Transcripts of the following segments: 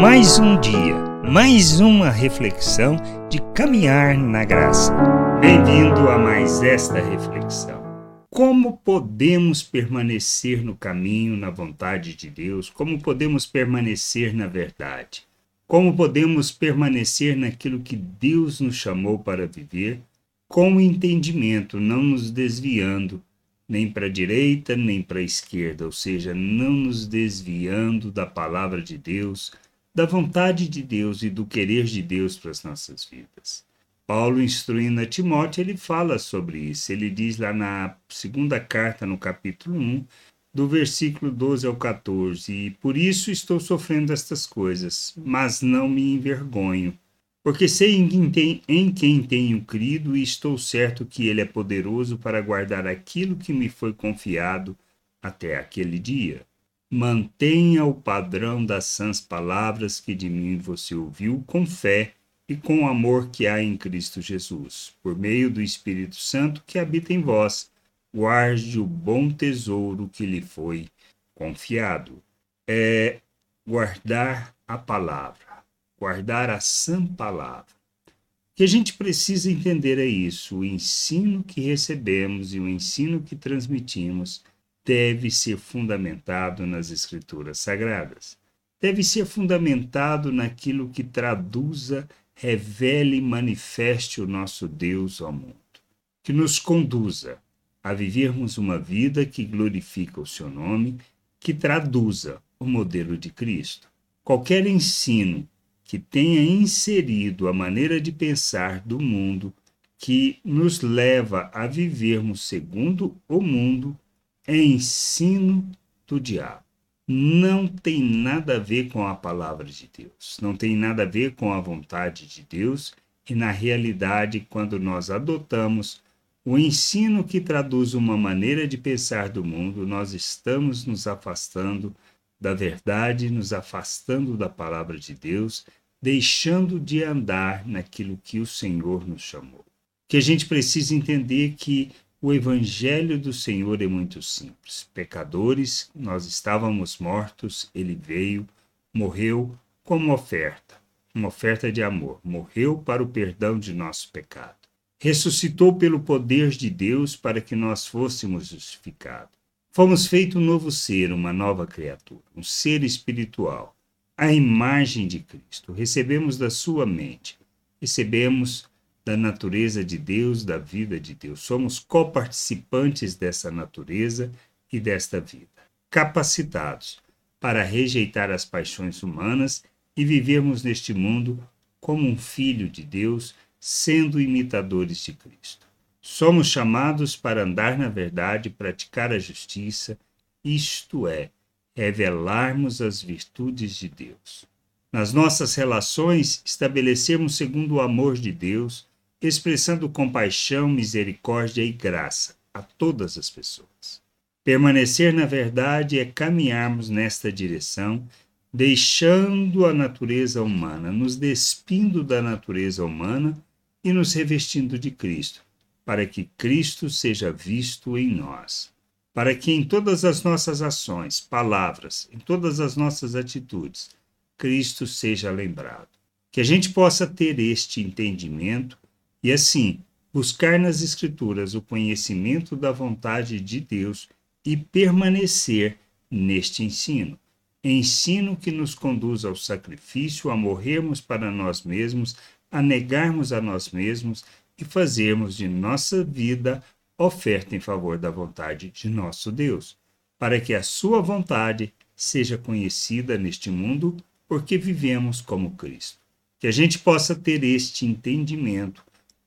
Mais um dia, mais uma reflexão de caminhar na graça. Bem-vindo a mais esta reflexão. Como podemos permanecer no caminho, na vontade de Deus? Como podemos permanecer na verdade? Como podemos permanecer naquilo que Deus nos chamou para viver, com entendimento, não nos desviando nem para a direita nem para a esquerda, ou seja, não nos desviando da palavra de Deus, da vontade de Deus e do querer de Deus para as nossas vidas. Paulo, instruindo a Timóteo, ele fala sobre isso. Ele diz lá na segunda carta, no capítulo 1, do versículo 12 ao 14: E por isso estou sofrendo estas coisas, mas não me envergonho, porque sei em quem tenho crido e estou certo que Ele é poderoso para guardar aquilo que me foi confiado até aquele dia. Mantenha o padrão das sãs palavras que de mim você ouviu com fé e com o amor que há em Cristo Jesus, por meio do Espírito Santo que habita em vós. Guarde o bom tesouro que lhe foi confiado. É guardar a palavra guardar a sã palavra. O que a gente precisa entender é isso: o ensino que recebemos e o ensino que transmitimos deve ser fundamentado nas Escrituras Sagradas. Deve ser fundamentado naquilo que traduza, revele e manifeste o nosso Deus ao mundo. Que nos conduza a vivermos uma vida que glorifica o seu nome, que traduza o modelo de Cristo. Qualquer ensino que tenha inserido a maneira de pensar do mundo que nos leva a vivermos segundo o mundo é ensino do diabo. Não tem nada a ver com a palavra de Deus, não tem nada a ver com a vontade de Deus, e na realidade, quando nós adotamos o ensino que traduz uma maneira de pensar do mundo, nós estamos nos afastando da verdade, nos afastando da palavra de Deus, deixando de andar naquilo que o Senhor nos chamou. Que a gente precisa entender que o evangelho do Senhor é muito simples. Pecadores, nós estávamos mortos, ele veio, morreu como oferta, uma oferta de amor, morreu para o perdão de nosso pecado. Ressuscitou pelo poder de Deus para que nós fôssemos justificados Fomos feito um novo ser, uma nova criatura, um ser espiritual, a imagem de Cristo. Recebemos da sua mente, recebemos da natureza de Deus, da vida de Deus. Somos coparticipantes dessa natureza e desta vida, capacitados para rejeitar as paixões humanas e vivermos neste mundo como um filho de Deus, sendo imitadores de Cristo. Somos chamados para andar na verdade, praticar a justiça, isto é, revelarmos as virtudes de Deus. Nas nossas relações, estabelecermos segundo o amor de Deus, expressando compaixão, misericórdia e graça a todas as pessoas. Permanecer na verdade é caminharmos nesta direção, deixando a natureza humana, nos despindo da natureza humana e nos revestindo de Cristo para que Cristo seja visto em nós, para que em todas as nossas ações, palavras, em todas as nossas atitudes, Cristo seja lembrado. Que a gente possa ter este entendimento e, assim, buscar nas Escrituras o conhecimento da vontade de Deus e permanecer neste ensino. Ensino que nos conduz ao sacrifício, a morrermos para nós mesmos, a negarmos a nós mesmos e fazermos de nossa vida oferta em favor da vontade de nosso Deus, para que a sua vontade seja conhecida neste mundo, porque vivemos como Cristo. Que a gente possa ter este entendimento,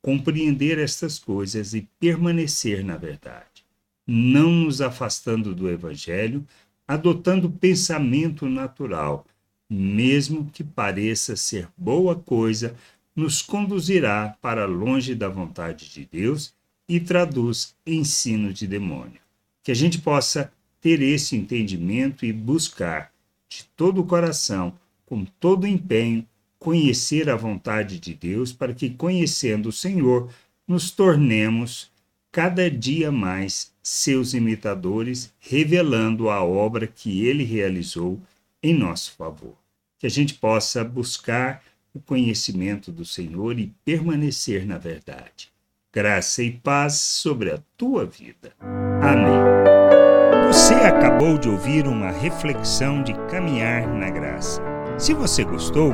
compreender estas coisas e permanecer na verdade, não nos afastando do Evangelho, adotando pensamento natural, mesmo que pareça ser boa coisa nos conduzirá para longe da vontade de Deus e traduz ensino de demônio. Que a gente possa ter esse entendimento e buscar de todo o coração, com todo o empenho, conhecer a vontade de Deus, para que, conhecendo o Senhor, nos tornemos cada dia mais seus imitadores, revelando a obra que ele realizou em nosso favor. que a gente possa buscar o conhecimento do Senhor e permanecer na verdade. Graça e paz sobre a tua vida. Amém. Você acabou de ouvir uma reflexão de caminhar na graça. Se você gostou,